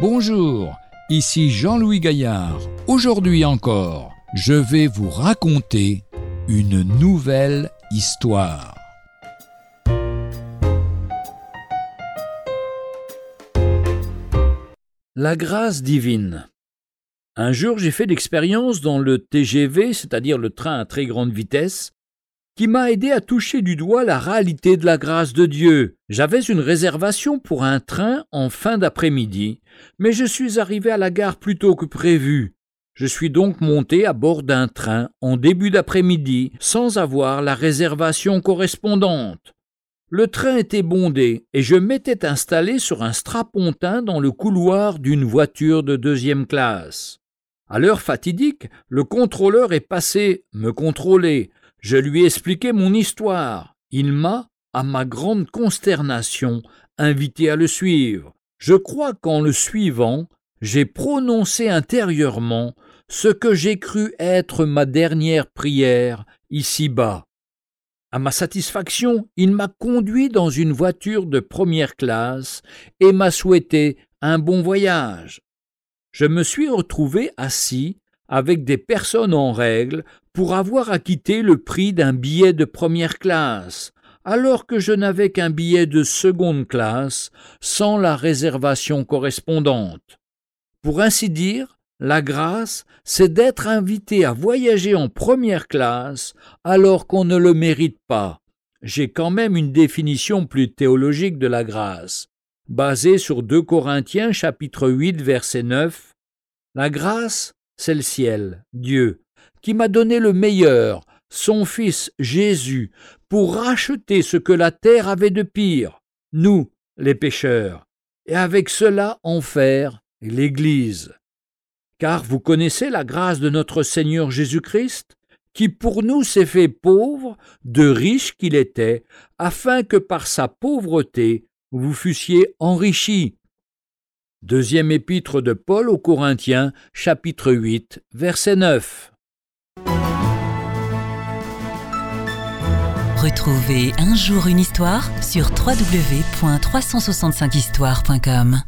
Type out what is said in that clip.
Bonjour, ici Jean-Louis Gaillard. Aujourd'hui encore, je vais vous raconter une nouvelle histoire. La grâce divine. Un jour, j'ai fait l'expérience dans le TGV, c'est-à-dire le train à très grande vitesse, qui m'a aidé à toucher du doigt la réalité de la grâce de Dieu. J'avais une réservation pour un train en fin d'après-midi, mais je suis arrivé à la gare plus tôt que prévu. Je suis donc monté à bord d'un train en début d'après-midi sans avoir la réservation correspondante. Le train était bondé et je m'étais installé sur un strapontin dans le couloir d'une voiture de deuxième classe. À l'heure fatidique, le contrôleur est passé me contrôler, je lui ai expliqué mon histoire. Il m'a, à ma grande consternation, invité à le suivre. Je crois qu'en le suivant, j'ai prononcé intérieurement ce que j'ai cru être ma dernière prière ici-bas. À ma satisfaction, il m'a conduit dans une voiture de première classe et m'a souhaité un bon voyage. Je me suis retrouvé assis avec des personnes en règle pour avoir acquitté le prix d'un billet de première classe, alors que je n'avais qu'un billet de seconde classe sans la réservation correspondante. Pour ainsi dire, la grâce, c'est d'être invité à voyager en première classe alors qu'on ne le mérite pas. J'ai quand même une définition plus théologique de la grâce, basée sur 2 Corinthiens chapitre 8 verset 9. La grâce, c'est le ciel, Dieu, qui m'a donné le meilleur, son Fils Jésus, pour racheter ce que la terre avait de pire, nous, les pécheurs, et avec cela en faire l'Église. Car vous connaissez la grâce de notre Seigneur Jésus-Christ, qui pour nous s'est fait pauvre, de riche qu'il était, afin que par sa pauvreté vous fussiez enrichis. Deuxième épître de Paul aux Corinthiens, chapitre 8, verset 9. Retrouvez un jour une histoire sur www.365histoire.com.